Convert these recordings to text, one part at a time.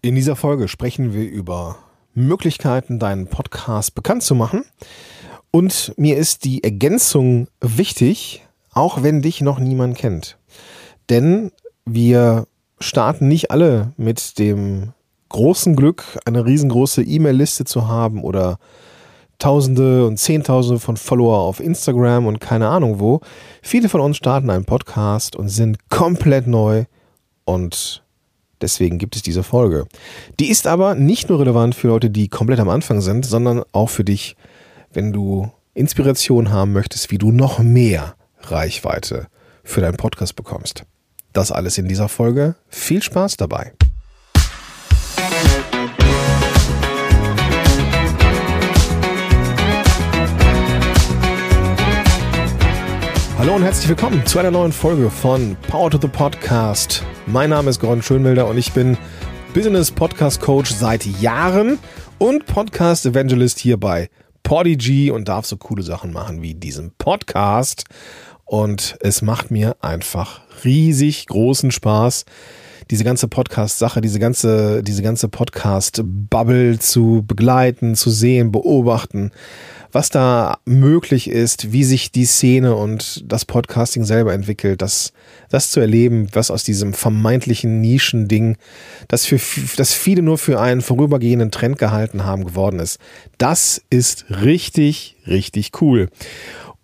In dieser Folge sprechen wir über Möglichkeiten, deinen Podcast bekannt zu machen. Und mir ist die Ergänzung wichtig, auch wenn dich noch niemand kennt. Denn wir starten nicht alle mit dem großen Glück, eine riesengroße E-Mail-Liste zu haben oder Tausende und Zehntausende von Follower auf Instagram und keine Ahnung wo. Viele von uns starten einen Podcast und sind komplett neu und Deswegen gibt es diese Folge. Die ist aber nicht nur relevant für Leute, die komplett am Anfang sind, sondern auch für dich, wenn du Inspiration haben möchtest, wie du noch mehr Reichweite für deinen Podcast bekommst. Das alles in dieser Folge. Viel Spaß dabei. Und herzlich willkommen zu einer neuen Folge von Power to the Podcast. Mein Name ist Gordon Schönwelder und ich bin Business Podcast Coach seit Jahren und Podcast Evangelist hier bei Podigy und darf so coole Sachen machen wie diesen Podcast. Und es macht mir einfach riesig großen Spaß, diese ganze Podcast-Sache, diese ganze, diese ganze Podcast-Bubble zu begleiten, zu sehen, beobachten was da möglich ist, wie sich die Szene und das Podcasting selber entwickelt, das, das zu erleben, was aus diesem vermeintlichen Nischending, das für, das viele nur für einen vorübergehenden Trend gehalten haben, geworden ist. Das ist richtig, richtig cool.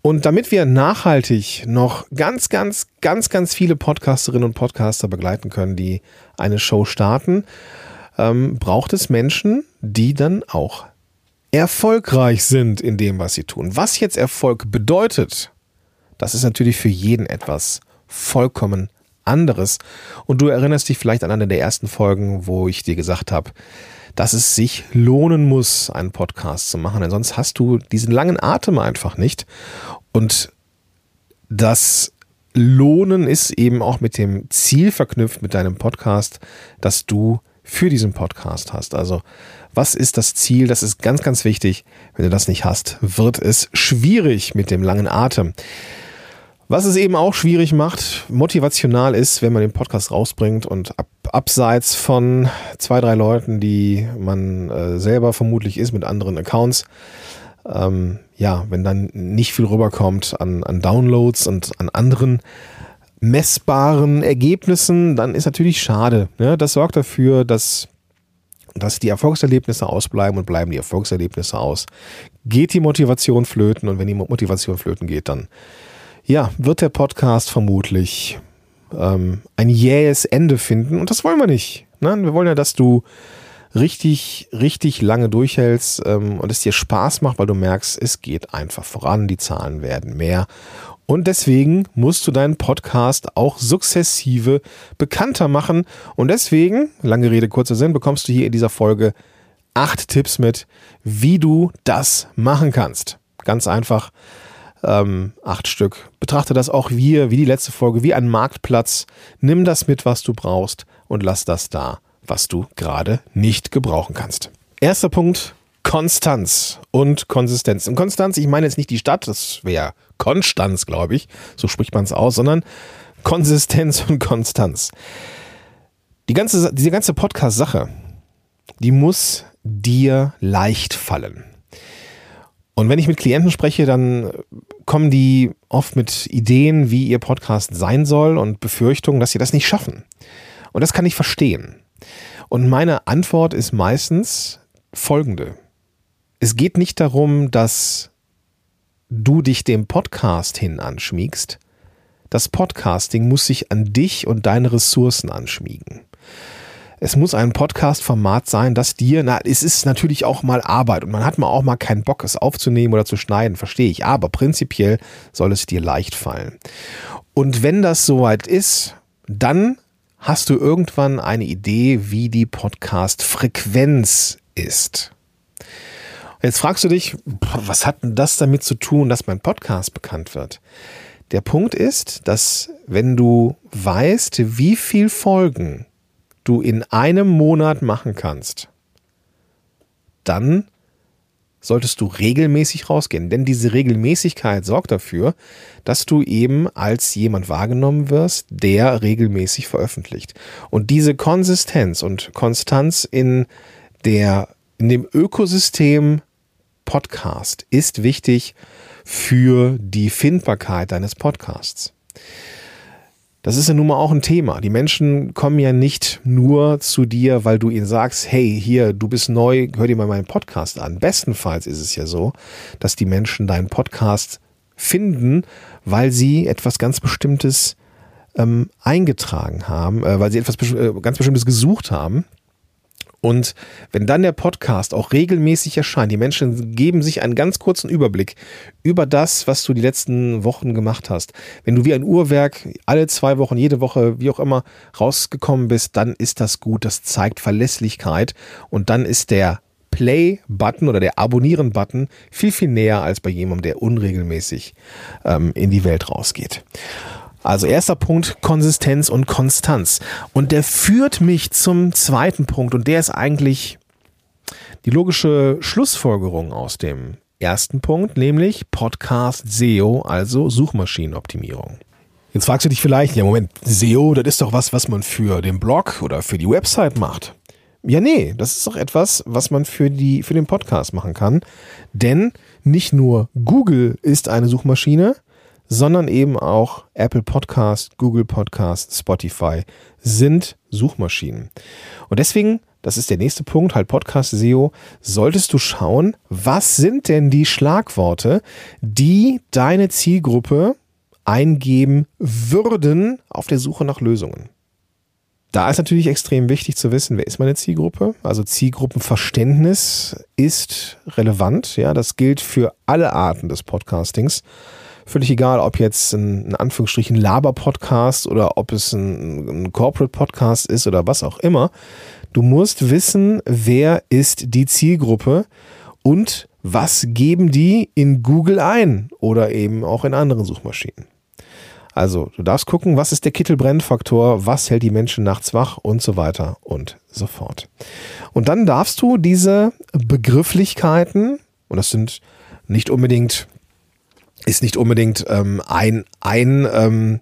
Und damit wir nachhaltig noch ganz, ganz, ganz, ganz viele Podcasterinnen und Podcaster begleiten können, die eine Show starten, ähm, braucht es Menschen, die dann auch erfolgreich sind in dem, was sie tun. Was jetzt Erfolg bedeutet, das ist natürlich für jeden etwas vollkommen anderes. Und du erinnerst dich vielleicht an eine der ersten Folgen, wo ich dir gesagt habe, dass es sich lohnen muss, einen Podcast zu machen, denn sonst hast du diesen langen Atem einfach nicht. Und das Lohnen ist eben auch mit dem Ziel verknüpft mit deinem Podcast, dass du für diesen Podcast hast. Also was ist das Ziel? Das ist ganz, ganz wichtig. Wenn du das nicht hast, wird es schwierig mit dem langen Atem. Was es eben auch schwierig macht, motivational ist, wenn man den Podcast rausbringt und ab, abseits von zwei, drei Leuten, die man äh, selber vermutlich ist mit anderen Accounts, ähm, ja, wenn dann nicht viel rüberkommt an, an Downloads und an anderen messbaren Ergebnissen, dann ist natürlich schade. Ne? Das sorgt dafür, dass, dass die Erfolgserlebnisse ausbleiben und bleiben die Erfolgserlebnisse aus. Geht die Motivation flöten und wenn die Motivation flöten geht, dann ja, wird der Podcast vermutlich ähm, ein jähes Ende finden und das wollen wir nicht. Ne? Wir wollen ja, dass du richtig, richtig lange durchhältst ähm, und es dir Spaß macht, weil du merkst, es geht einfach voran, die Zahlen werden mehr und deswegen musst du deinen Podcast auch sukzessive bekannter machen. Und deswegen, lange Rede, kurzer Sinn, bekommst du hier in dieser Folge acht Tipps mit, wie du das machen kannst. Ganz einfach, ähm, acht Stück. Betrachte das auch wie, wie die letzte Folge, wie ein Marktplatz. Nimm das mit, was du brauchst und lass das da, was du gerade nicht gebrauchen kannst. Erster Punkt, Konstanz und Konsistenz. Und Konstanz, ich meine jetzt nicht die Stadt, das wäre Konstanz, glaube ich, so spricht man es aus, sondern Konsistenz und Konstanz. Die ganze, diese ganze Podcast-Sache, die muss dir leicht fallen. Und wenn ich mit Klienten spreche, dann kommen die oft mit Ideen, wie ihr Podcast sein soll und Befürchtungen, dass sie das nicht schaffen. Und das kann ich verstehen. Und meine Antwort ist meistens folgende es geht nicht darum, dass du dich dem Podcast hin anschmiegst. Das Podcasting muss sich an dich und deine Ressourcen anschmiegen. Es muss ein Podcast-Format sein, das dir, na, es ist natürlich auch mal Arbeit und man hat mal auch mal keinen Bock, es aufzunehmen oder zu schneiden, verstehe ich. Aber prinzipiell soll es dir leicht fallen. Und wenn das soweit ist, dann hast du irgendwann eine Idee, wie die Podcast-Frequenz ist. Jetzt fragst du dich, was hat denn das damit zu tun, dass mein Podcast bekannt wird? Der Punkt ist, dass wenn du weißt, wie viel Folgen du in einem Monat machen kannst, dann solltest du regelmäßig rausgehen. Denn diese Regelmäßigkeit sorgt dafür, dass du eben als jemand wahrgenommen wirst, der regelmäßig veröffentlicht. Und diese Konsistenz und Konstanz in der, in dem Ökosystem Podcast ist wichtig für die Findbarkeit deines Podcasts. Das ist ja nun mal auch ein Thema. Die Menschen kommen ja nicht nur zu dir, weil du ihnen sagst, hey, hier, du bist neu, hör dir mal meinen Podcast an. Bestenfalls ist es ja so, dass die Menschen deinen Podcast finden, weil sie etwas ganz Bestimmtes ähm, eingetragen haben, äh, weil sie etwas äh, ganz Bestimmtes gesucht haben und wenn dann der Podcast auch regelmäßig erscheint, die Menschen geben sich einen ganz kurzen Überblick über das, was du die letzten Wochen gemacht hast. Wenn du wie ein Uhrwerk alle zwei Wochen, jede Woche, wie auch immer, rausgekommen bist, dann ist das gut. Das zeigt Verlässlichkeit. Und dann ist der Play-Button oder der Abonnieren-Button viel, viel näher als bei jemandem, der unregelmäßig ähm, in die Welt rausgeht. Also erster Punkt, Konsistenz und Konstanz. Und der führt mich zum zweiten Punkt und der ist eigentlich die logische Schlussfolgerung aus dem ersten Punkt, nämlich Podcast SEO, also Suchmaschinenoptimierung. Jetzt fragst du dich vielleicht, ja Moment, SEO, das ist doch was, was man für den Blog oder für die Website macht. Ja, nee, das ist doch etwas, was man für, die, für den Podcast machen kann. Denn nicht nur Google ist eine Suchmaschine, sondern eben auch Apple Podcast, Google Podcast, Spotify sind Suchmaschinen. Und deswegen, das ist der nächste Punkt, halt Podcast SEO, solltest du schauen, was sind denn die Schlagworte, die deine Zielgruppe eingeben würden auf der Suche nach Lösungen. Da ist natürlich extrem wichtig zu wissen, wer ist meine Zielgruppe? Also Zielgruppenverständnis ist relevant. Ja, das gilt für alle Arten des Podcastings. Völlig egal, ob jetzt ein, in Anführungsstrichen Laber-Podcast oder ob es ein, ein Corporate-Podcast ist oder was auch immer. Du musst wissen, wer ist die Zielgruppe und was geben die in Google ein oder eben auch in anderen Suchmaschinen. Also, du darfst gucken, was ist der Kittelbrennfaktor, was hält die Menschen nachts wach und so weiter und so fort. Und dann darfst du diese Begrifflichkeiten, und das sind nicht unbedingt ist nicht unbedingt ähm, ein, ein, ähm,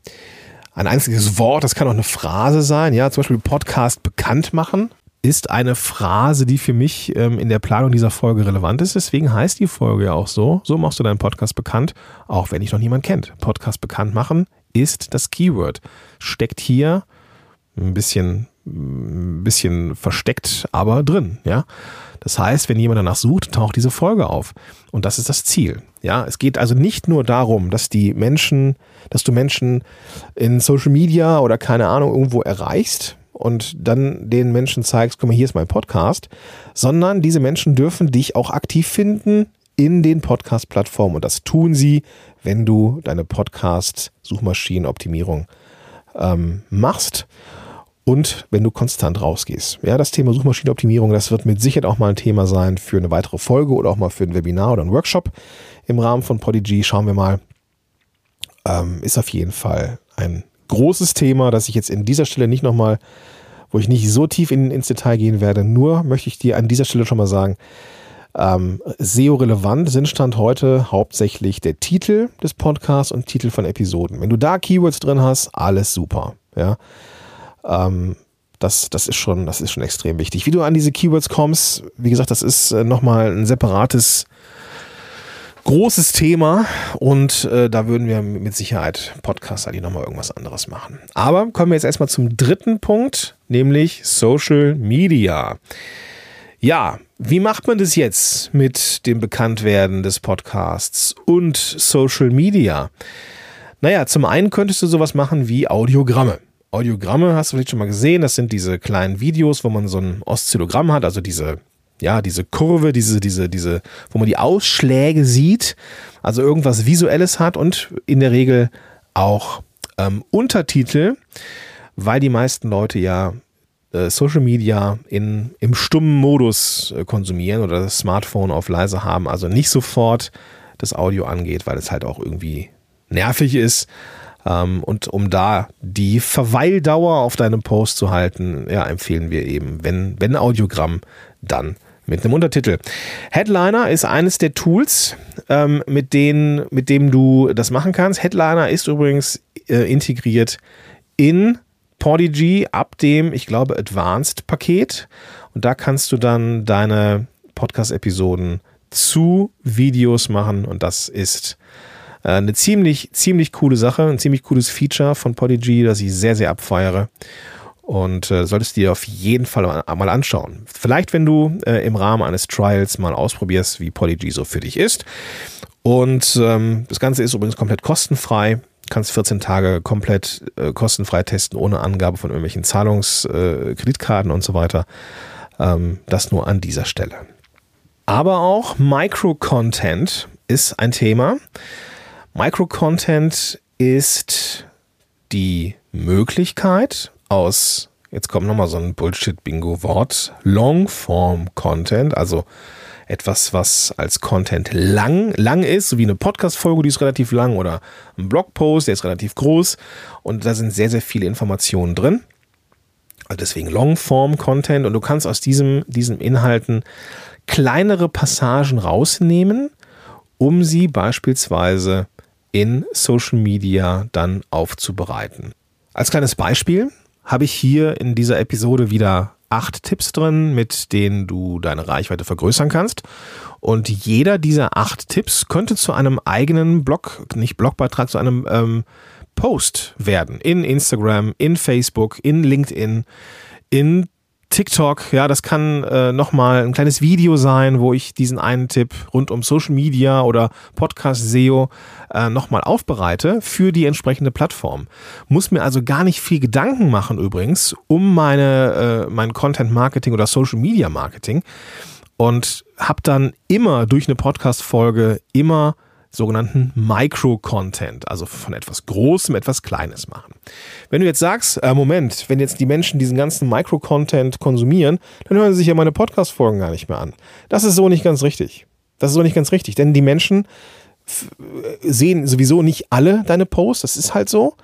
ein einziges Wort, das kann auch eine Phrase sein. Ja, zum Beispiel Podcast bekannt machen ist eine Phrase, die für mich ähm, in der Planung dieser Folge relevant ist. Deswegen heißt die Folge ja auch so. So machst du deinen Podcast bekannt, auch wenn dich noch niemand kennt. Podcast bekannt machen ist das Keyword. Steckt hier ein bisschen, ein bisschen versteckt, aber drin, ja. Das heißt, wenn jemand danach sucht, taucht diese Folge auf. Und das ist das Ziel. Ja, es geht also nicht nur darum, dass die Menschen, dass du Menschen in Social Media oder keine Ahnung irgendwo erreichst und dann den Menschen zeigst, guck mal, hier ist mein Podcast, sondern diese Menschen dürfen dich auch aktiv finden in den Podcast-Plattformen. Und das tun sie, wenn du deine Podcast-Suchmaschinenoptimierung ähm, machst und wenn du konstant rausgehst. Ja, das Thema Suchmaschinenoptimierung, das wird mit Sicherheit auch mal ein Thema sein für eine weitere Folge oder auch mal für ein Webinar oder ein Workshop im Rahmen von Podigy. Schauen wir mal. Ähm, ist auf jeden Fall ein großes Thema, das ich jetzt in dieser Stelle nicht nochmal, wo ich nicht so tief in, ins Detail gehen werde. Nur möchte ich dir an dieser Stelle schon mal sagen, ähm, SEO-relevant sind Stand heute hauptsächlich der Titel des Podcasts und Titel von Episoden. Wenn du da Keywords drin hast, alles super. Ja. Ähm, das, das, ist schon, das ist schon extrem wichtig. Wie du an diese Keywords kommst, wie gesagt, das ist äh, nochmal ein separates großes Thema und äh, da würden wir mit Sicherheit Podcast eigentlich nochmal irgendwas anderes machen. Aber kommen wir jetzt erstmal zum dritten Punkt, nämlich Social Media. Ja, wie macht man das jetzt mit dem Bekanntwerden des Podcasts und Social Media? Naja, zum einen könntest du sowas machen wie Audiogramme. Audiogramme hast du vielleicht schon mal gesehen. Das sind diese kleinen Videos, wo man so ein Oszillogramm hat, also diese, ja, diese Kurve, diese, diese, diese, wo man die Ausschläge sieht, also irgendwas Visuelles hat und in der Regel auch ähm, Untertitel, weil die meisten Leute ja äh, Social Media in, im stummen Modus äh, konsumieren oder das Smartphone auf leise haben, also nicht sofort das Audio angeht, weil es halt auch irgendwie nervig ist. Ähm, und um da die Verweildauer auf deinem Post zu halten, ja, empfehlen wir eben, wenn, wenn Audiogramm, dann mit einem Untertitel. Headliner ist eines der Tools, ähm, mit, denen, mit dem du das machen kannst. Headliner ist übrigens äh, integriert in Podigy ab dem, ich glaube, Advanced-Paket. Und da kannst du dann deine Podcast-Episoden zu Videos machen. Und das ist eine ziemlich, ziemlich coole Sache, ein ziemlich cooles Feature von Podigy, das ich sehr, sehr abfeiere. Und äh, solltest du dir auf jeden Fall mal anschauen. Vielleicht, wenn du äh, im Rahmen eines Trials mal ausprobierst, wie Polyg so für dich ist. Und ähm, das Ganze ist übrigens komplett kostenfrei. Kannst 14 Tage komplett äh, kostenfrei testen, ohne Angabe von irgendwelchen Zahlungskreditkarten äh, und so weiter. Ähm, das nur an dieser Stelle. Aber auch Micro-Content ist ein Thema. Micro-Content ist die Möglichkeit, aus, jetzt kommt nochmal so ein Bullshit-Bingo-Wort, Long-Form-Content, also etwas, was als Content lang, lang ist, so wie eine Podcast-Folge, die ist relativ lang, oder ein Blogpost, der ist relativ groß und da sind sehr, sehr viele Informationen drin. Also deswegen Long-Form-Content und du kannst aus diesem, diesen Inhalten kleinere Passagen rausnehmen, um sie beispielsweise in Social Media dann aufzubereiten. Als kleines Beispiel, habe ich hier in dieser Episode wieder acht Tipps drin, mit denen du deine Reichweite vergrößern kannst. Und jeder dieser acht Tipps könnte zu einem eigenen Blog, nicht Blogbeitrag, zu einem ähm, Post werden. In Instagram, in Facebook, in LinkedIn, in TikTok, ja, das kann äh, nochmal ein kleines Video sein, wo ich diesen einen Tipp rund um Social Media oder Podcast SEO äh, nochmal aufbereite für die entsprechende Plattform. Muss mir also gar nicht viel Gedanken machen übrigens um meine, äh, mein Content Marketing oder Social Media Marketing und habe dann immer durch eine Podcast-Folge immer sogenannten Micro-Content, also von etwas Großem etwas Kleines machen. Wenn du jetzt sagst, äh, Moment, wenn jetzt die Menschen diesen ganzen Micro-Content konsumieren, dann hören sie sich ja meine Podcast-Folgen gar nicht mehr an. Das ist so nicht ganz richtig. Das ist so nicht ganz richtig, denn die Menschen sehen sowieso nicht alle deine Posts, das ist halt so.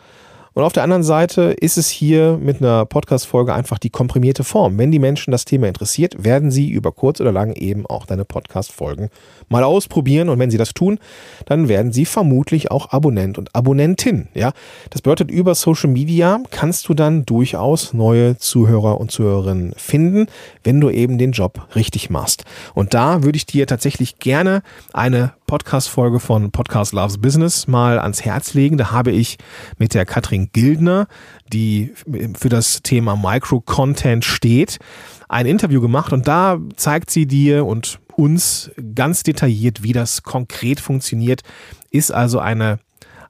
Und auf der anderen Seite ist es hier mit einer Podcast-Folge einfach die komprimierte Form. Wenn die Menschen das Thema interessiert, werden sie über kurz oder lang eben auch deine Podcast-Folgen mal ausprobieren. Und wenn sie das tun, dann werden sie vermutlich auch Abonnent und Abonnentin. Ja, das bedeutet, über Social Media kannst du dann durchaus neue Zuhörer und Zuhörerinnen finden, wenn du eben den Job richtig machst. Und da würde ich dir tatsächlich gerne eine Podcast-Folge von Podcast Loves Business mal ans Herz legen. Da habe ich mit der Katrin Gildner, die für das Thema Micro-Content steht, ein Interview gemacht und da zeigt sie dir und uns ganz detailliert, wie das konkret funktioniert. Ist also eine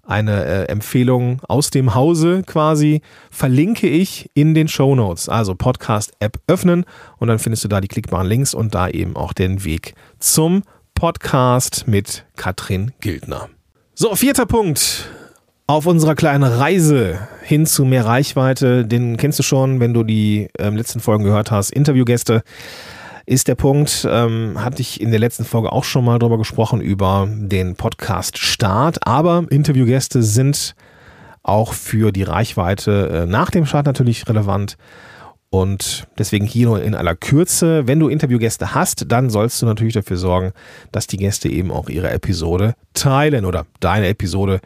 eine äh, Empfehlung aus dem Hause quasi, verlinke ich in den Show Notes. Also Podcast-App öffnen und dann findest du da die klickbaren Links und da eben auch den Weg zum Podcast mit Katrin Gildner. So, vierter Punkt auf unserer kleinen Reise hin zu mehr Reichweite. Den kennst du schon, wenn du die ähm, letzten Folgen gehört hast. Interviewgäste ist der Punkt, ähm, hatte ich in der letzten Folge auch schon mal drüber gesprochen, über den Podcast Start. Aber Interviewgäste sind auch für die Reichweite äh, nach dem Start natürlich relevant. Und deswegen hier nur in aller Kürze, wenn du Interviewgäste hast, dann sollst du natürlich dafür sorgen, dass die Gäste eben auch ihre Episode teilen oder deine Episode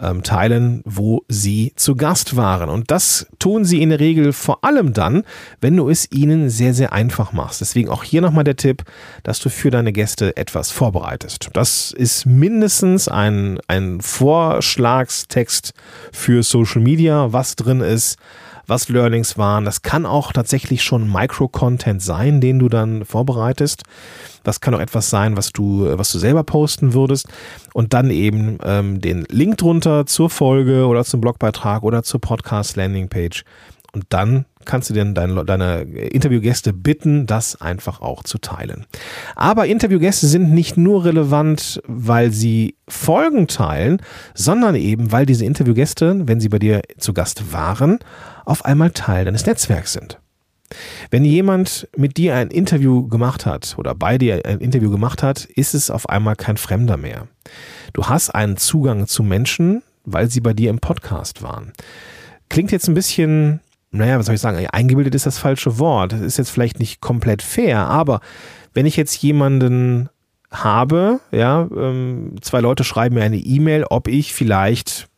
ähm, teilen, wo sie zu Gast waren. Und das tun sie in der Regel vor allem dann, wenn du es ihnen sehr, sehr einfach machst. Deswegen auch hier nochmal der Tipp, dass du für deine Gäste etwas vorbereitest. Das ist mindestens ein, ein Vorschlagstext für Social Media, was drin ist was Learnings waren. Das kann auch tatsächlich schon Micro-Content sein, den du dann vorbereitest. Das kann auch etwas sein, was du, was du selber posten würdest. Und dann eben ähm, den Link drunter zur Folge oder zum Blogbeitrag oder zur Podcast-Landing-Page. Und dann kannst du denn deine, deine Interviewgäste bitten, das einfach auch zu teilen. Aber Interviewgäste sind nicht nur relevant, weil sie Folgen teilen, sondern eben, weil diese Interviewgäste, wenn sie bei dir zu Gast waren, auf einmal Teil deines Netzwerks sind. Wenn jemand mit dir ein Interview gemacht hat oder bei dir ein Interview gemacht hat, ist es auf einmal kein Fremder mehr. Du hast einen Zugang zu Menschen, weil sie bei dir im Podcast waren. Klingt jetzt ein bisschen naja, was soll ich sagen, eingebildet ist das falsche Wort. Das ist jetzt vielleicht nicht komplett fair, aber wenn ich jetzt jemanden habe, ja, ähm, zwei Leute schreiben mir eine E-Mail, ob ich vielleicht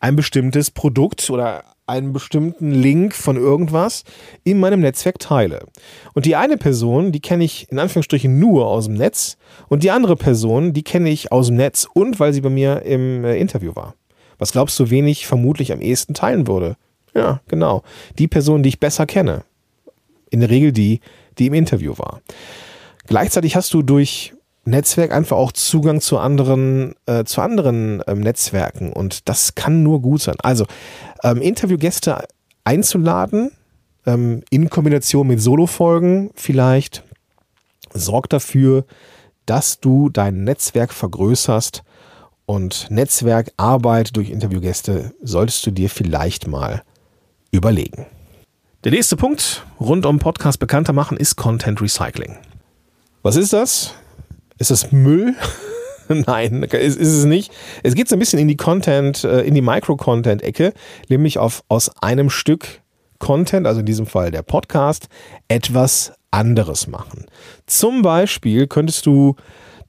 ein bestimmtes Produkt oder einen bestimmten Link von irgendwas in meinem Netzwerk teile. Und die eine Person, die kenne ich in Anführungsstrichen nur aus dem Netz und die andere Person, die kenne ich aus dem Netz und weil sie bei mir im äh, Interview war. Was glaubst du, wen ich vermutlich am ehesten teilen würde? Ja, genau. Die Person, die ich besser kenne. In der Regel die, die im Interview war. Gleichzeitig hast du durch Netzwerk einfach auch Zugang zu anderen, äh, zu anderen ähm, Netzwerken und das kann nur gut sein. Also ähm, Interviewgäste einzuladen, ähm, in Kombination mit Solo-Folgen vielleicht, sorgt dafür, dass du dein Netzwerk vergrößerst und Netzwerkarbeit durch Interviewgäste solltest du dir vielleicht mal überlegen. Der nächste Punkt rund um Podcast bekannter machen ist Content Recycling. Was ist das? Ist das Müll? Nein, ist, ist, es nicht. Es geht so ein bisschen in die Content, äh, in die Micro-Content-Ecke, nämlich auf aus einem Stück Content, also in diesem Fall der Podcast, etwas anderes machen. Zum Beispiel könntest du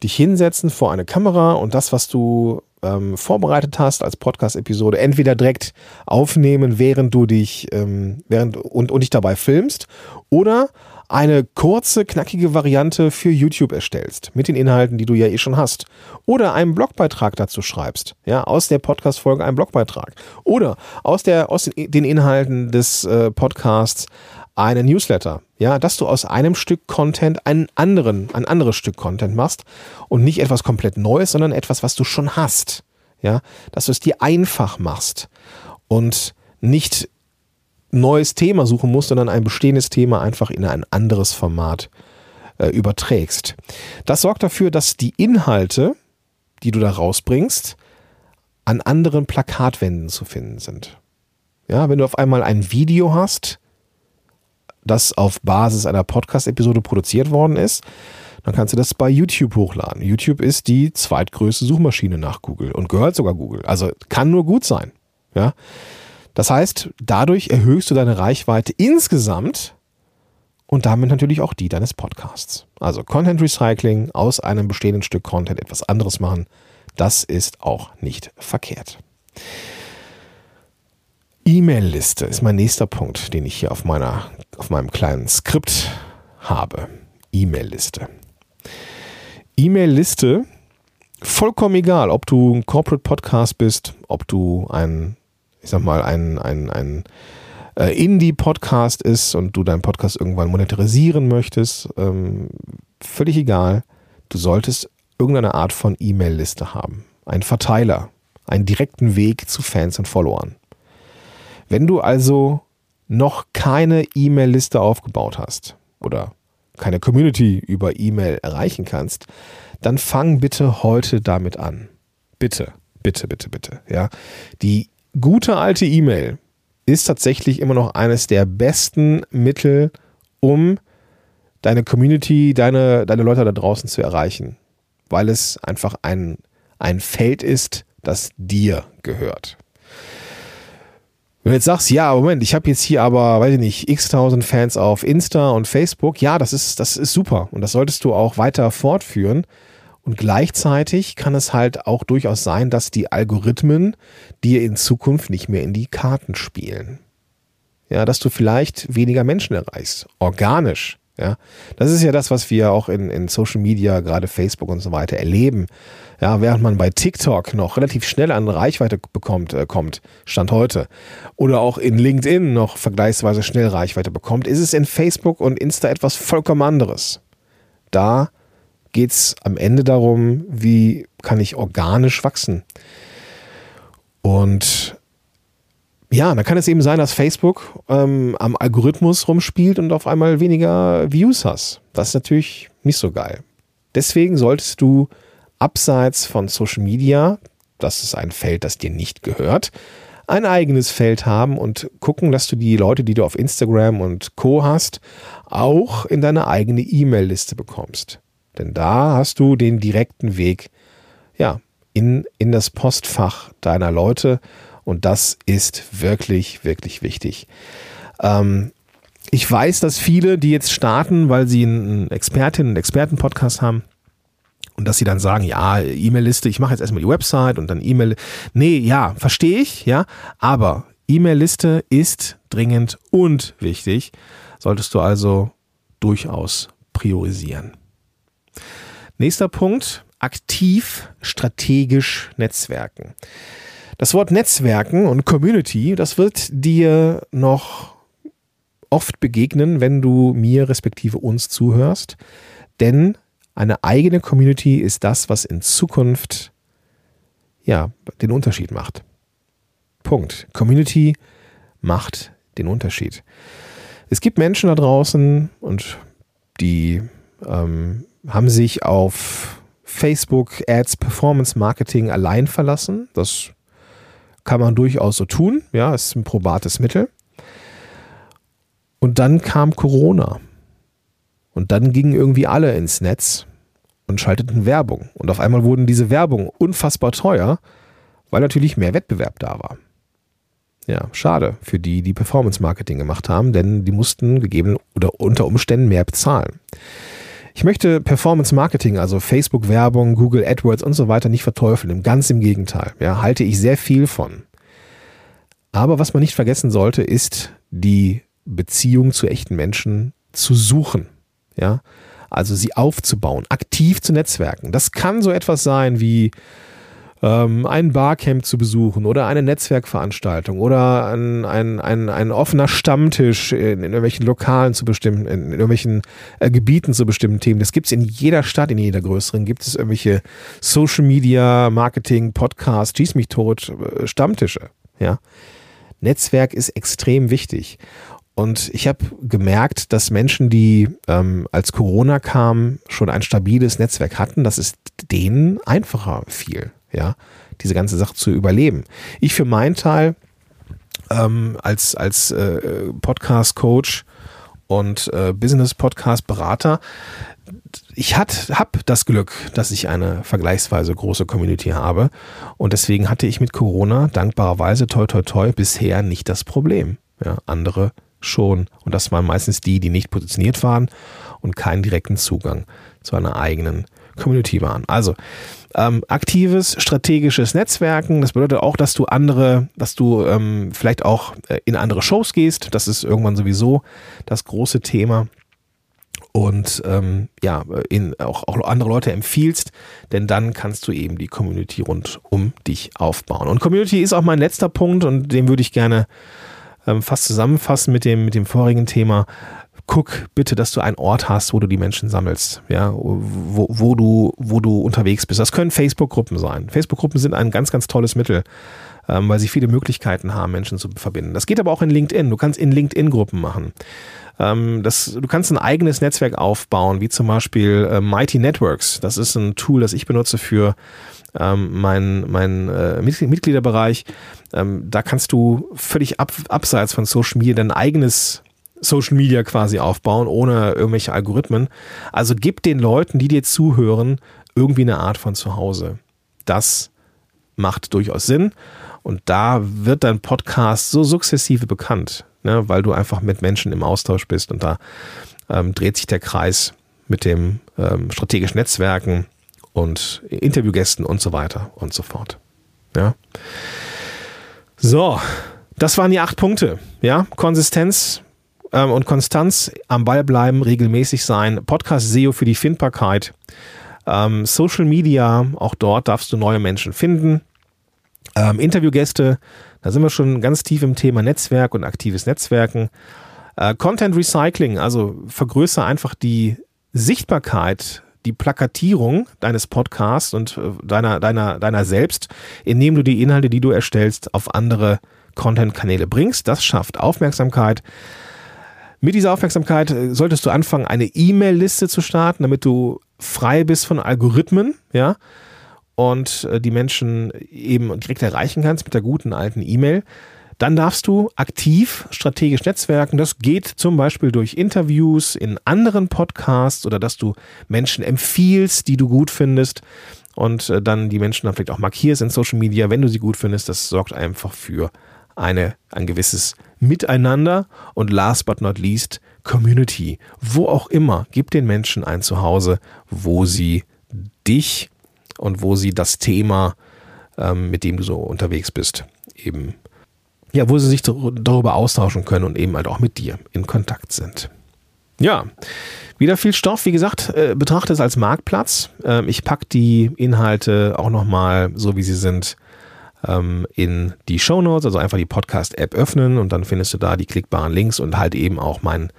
dich hinsetzen vor eine Kamera und das, was du ähm, vorbereitet hast als Podcast-Episode, entweder direkt aufnehmen, während du dich ähm, während und, und dich dabei filmst, oder eine kurze, knackige Variante für YouTube erstellst, mit den Inhalten, die du ja eh schon hast. Oder einen Blogbeitrag dazu schreibst, ja, aus der Podcast-Folge einen Blogbeitrag. Oder aus, der, aus den Inhalten des äh, Podcasts einen Newsletter, ja, dass du aus einem Stück Content einen anderen, ein anderes Stück Content machst und nicht etwas komplett Neues, sondern etwas, was du schon hast, ja, dass du es dir einfach machst und nicht neues Thema suchen musst, sondern ein bestehendes Thema einfach in ein anderes Format äh, überträgst. Das sorgt dafür, dass die Inhalte, die du da rausbringst, an anderen Plakatwänden zu finden sind. Ja, wenn du auf einmal ein Video hast, das auf Basis einer Podcast-Episode produziert worden ist, dann kannst du das bei YouTube hochladen. YouTube ist die zweitgrößte Suchmaschine nach Google und gehört sogar Google. Also kann nur gut sein. Ja. Das heißt, dadurch erhöhst du deine Reichweite insgesamt und damit natürlich auch die deines Podcasts. Also Content Recycling aus einem bestehenden Stück Content etwas anderes machen, das ist auch nicht verkehrt. E-Mail-Liste ist mein nächster Punkt, den ich hier auf, meiner, auf meinem kleinen Skript habe. E-Mail-Liste. E-Mail-Liste, vollkommen egal, ob du ein Corporate Podcast bist, ob du ein ich sag mal, ein, ein, ein äh, Indie-Podcast ist und du deinen Podcast irgendwann monetarisieren möchtest, ähm, völlig egal. Du solltest irgendeine Art von E-Mail-Liste haben. Einen Verteiler, einen direkten Weg zu Fans und Followern. Wenn du also noch keine E-Mail-Liste aufgebaut hast oder keine Community über E-Mail erreichen kannst, dann fang bitte heute damit an. Bitte, bitte, bitte, bitte. Ja, die gute alte E-Mail ist tatsächlich immer noch eines der besten Mittel, um deine Community, deine, deine Leute da draußen zu erreichen. Weil es einfach ein, ein Feld ist, das dir gehört. Wenn du jetzt sagst, ja, Moment, ich habe jetzt hier aber, weiß ich nicht, x tausend Fans auf Insta und Facebook, ja, das ist, das ist super und das solltest du auch weiter fortführen. Und gleichzeitig kann es halt auch durchaus sein, dass die Algorithmen dir in Zukunft nicht mehr in die Karten spielen. Ja, dass du vielleicht weniger Menschen erreichst. Organisch. Ja, das ist ja das, was wir auch in, in Social Media, gerade Facebook und so weiter erleben. Ja, während man bei TikTok noch relativ schnell an Reichweite bekommt, äh, kommt, Stand heute, oder auch in LinkedIn noch vergleichsweise schnell Reichweite bekommt, ist es in Facebook und Insta etwas vollkommen anderes. Da geht es am Ende darum, wie kann ich organisch wachsen. Und ja, dann kann es eben sein, dass Facebook ähm, am Algorithmus rumspielt und auf einmal weniger Views hast. Das ist natürlich nicht so geil. Deswegen solltest du abseits von Social Media, das ist ein Feld, das dir nicht gehört, ein eigenes Feld haben und gucken, dass du die Leute, die du auf Instagram und Co hast, auch in deine eigene E-Mail-Liste bekommst. Denn da hast du den direkten Weg, ja, in, in das Postfach deiner Leute und das ist wirklich, wirklich wichtig. Ähm, ich weiß, dass viele, die jetzt starten, weil sie einen Expertinnen- und Experten-Podcast haben, und dass sie dann sagen, ja, E-Mail-Liste, ich mache jetzt erstmal die Website und dann E-Mail. Nee, ja, verstehe ich, ja, aber E-Mail-Liste ist dringend und wichtig. Solltest du also durchaus priorisieren. Nächster Punkt, aktiv strategisch Netzwerken. Das Wort Netzwerken und Community, das wird dir noch oft begegnen, wenn du mir respektive uns zuhörst. Denn eine eigene Community ist das, was in Zukunft ja, den Unterschied macht. Punkt. Community macht den Unterschied. Es gibt Menschen da draußen und die ähm, haben sich auf Facebook Ads Performance Marketing allein verlassen. Das kann man durchaus so tun. Ja, ist ein probates Mittel. Und dann kam Corona. Und dann gingen irgendwie alle ins Netz und schalteten Werbung. Und auf einmal wurden diese Werbung unfassbar teuer, weil natürlich mehr Wettbewerb da war. Ja, schade für die, die Performance Marketing gemacht haben, denn die mussten gegeben oder unter Umständen mehr bezahlen. Ich möchte Performance Marketing, also Facebook Werbung, Google AdWords und so weiter nicht verteufeln. Ganz im Gegenteil. Ja, halte ich sehr viel von. Aber was man nicht vergessen sollte, ist die Beziehung zu echten Menschen zu suchen. Ja, also sie aufzubauen, aktiv zu netzwerken. Das kann so etwas sein wie ähm, ein Barcamp zu besuchen oder eine Netzwerkveranstaltung oder ein, ein, ein, ein offener Stammtisch in, in irgendwelchen Lokalen zu bestimmen, in, in irgendwelchen äh, Gebieten zu bestimmten Themen. Das gibt es in jeder Stadt, in jeder größeren, gibt es irgendwelche Social Media, Marketing, Podcasts, schieß mich tot, äh, Stammtische. Ja. Netzwerk ist extrem wichtig. Und ich habe gemerkt, dass Menschen, die ähm, als Corona kam, schon ein stabiles Netzwerk hatten, dass es denen einfacher fiel, ja, diese ganze Sache zu überleben. Ich für meinen Teil ähm, als, als äh, Podcast-Coach und äh, Business-Podcast-Berater, ich habe das Glück, dass ich eine vergleichsweise große Community habe und deswegen hatte ich mit Corona dankbarerweise toi toi toi bisher nicht das Problem. Ja, andere schon. Und das waren meistens die, die nicht positioniert waren und keinen direkten Zugang zu einer eigenen Community waren. Also ähm, aktives strategisches Netzwerken. Das bedeutet auch, dass du andere, dass du ähm, vielleicht auch äh, in andere Shows gehst. Das ist irgendwann sowieso das große Thema. Und ähm, ja, in, auch, auch andere Leute empfiehlst, denn dann kannst du eben die Community rund um dich aufbauen. Und Community ist auch mein letzter Punkt und den würde ich gerne ähm, fast zusammenfassen mit dem, mit dem vorigen Thema. Guck bitte, dass du einen Ort hast, wo du die Menschen sammelst, ja, wo, wo du, wo du unterwegs bist. Das können Facebook-Gruppen sein. Facebook-Gruppen sind ein ganz, ganz tolles Mittel, ähm, weil sie viele Möglichkeiten haben, Menschen zu verbinden. Das geht aber auch in LinkedIn. Du kannst in LinkedIn-Gruppen machen. Ähm, das, du kannst ein eigenes Netzwerk aufbauen, wie zum Beispiel äh, Mighty Networks. Das ist ein Tool, das ich benutze für ähm, mein, mein äh, Mitgliederbereich. Ähm, da kannst du völlig ab, abseits von Social Media dein eigenes Social Media quasi aufbauen, ohne irgendwelche Algorithmen. Also gib den Leuten, die dir zuhören, irgendwie eine Art von Zuhause. Das macht durchaus Sinn. Und da wird dein Podcast so sukzessive bekannt, ne, weil du einfach mit Menschen im Austausch bist. Und da ähm, dreht sich der Kreis mit dem ähm, strategischen Netzwerken und Interviewgästen und so weiter und so fort. Ja. So, das waren die acht Punkte. Ja, Konsistenz ähm, und Konstanz, am Ball bleiben, regelmäßig sein, Podcast SEO für die Findbarkeit, ähm, Social Media, auch dort darfst du neue Menschen finden. Ähm, Interviewgäste, da sind wir schon ganz tief im Thema Netzwerk und aktives Netzwerken. Äh, Content Recycling, also vergrößere einfach die Sichtbarkeit die Plakatierung deines Podcasts und äh, deiner, deiner, deiner selbst, indem du die Inhalte, die du erstellst, auf andere Content-Kanäle bringst. Das schafft Aufmerksamkeit. Mit dieser Aufmerksamkeit äh, solltest du anfangen, eine E-Mail-Liste zu starten, damit du frei bist von Algorithmen, ja, und äh, die Menschen eben direkt erreichen kannst mit der guten alten E-Mail. Dann darfst du aktiv strategisch netzwerken. Das geht zum Beispiel durch Interviews in anderen Podcasts oder dass du Menschen empfiehlst, die du gut findest und äh, dann die Menschen dann vielleicht auch markierst in Social Media, wenn du sie gut findest. Das sorgt einfach für eine, ein gewisses Miteinander und last but not least Community. Wo auch immer, gib den Menschen ein Zuhause, wo sie dich und wo sie das Thema, ähm, mit dem du so unterwegs bist, eben, ja, wo sie sich darüber austauschen können und eben halt auch mit dir in Kontakt sind. Ja, wieder viel Stoff. Wie gesagt, äh, betrachte es als Marktplatz. Ähm, ich packe die Inhalte auch nochmal, so wie sie sind, ähm, in die Show Notes, also einfach die Podcast-App öffnen und dann findest du da die klickbaren Links und halt eben auch mein,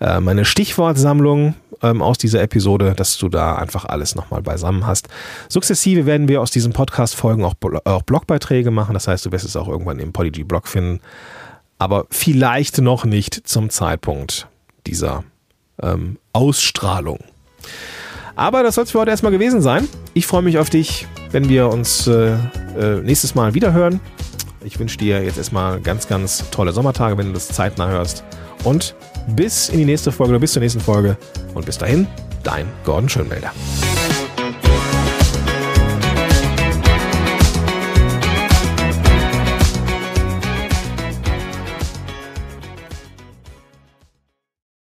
äh, meine Stichwortsammlung ähm, aus dieser Episode, dass du da einfach alles nochmal beisammen hast. Sukzessive werden wir aus diesen Podcast-Folgen auch, auch Blogbeiträge machen, das heißt, du wirst es auch irgendwann im Polyg-Blog finden, aber vielleicht noch nicht zum Zeitpunkt dieser ähm, Ausstrahlung. Aber das soll es für heute erstmal gewesen sein. Ich freue mich auf dich, wenn wir uns äh, äh, nächstes Mal wieder hören. Ich wünsche dir jetzt erstmal ganz, ganz tolle Sommertage, wenn du das zeitnah hörst. Und bis in die nächste Folge oder bis zur nächsten Folge. Und bis dahin, dein Gordon Schönmelder.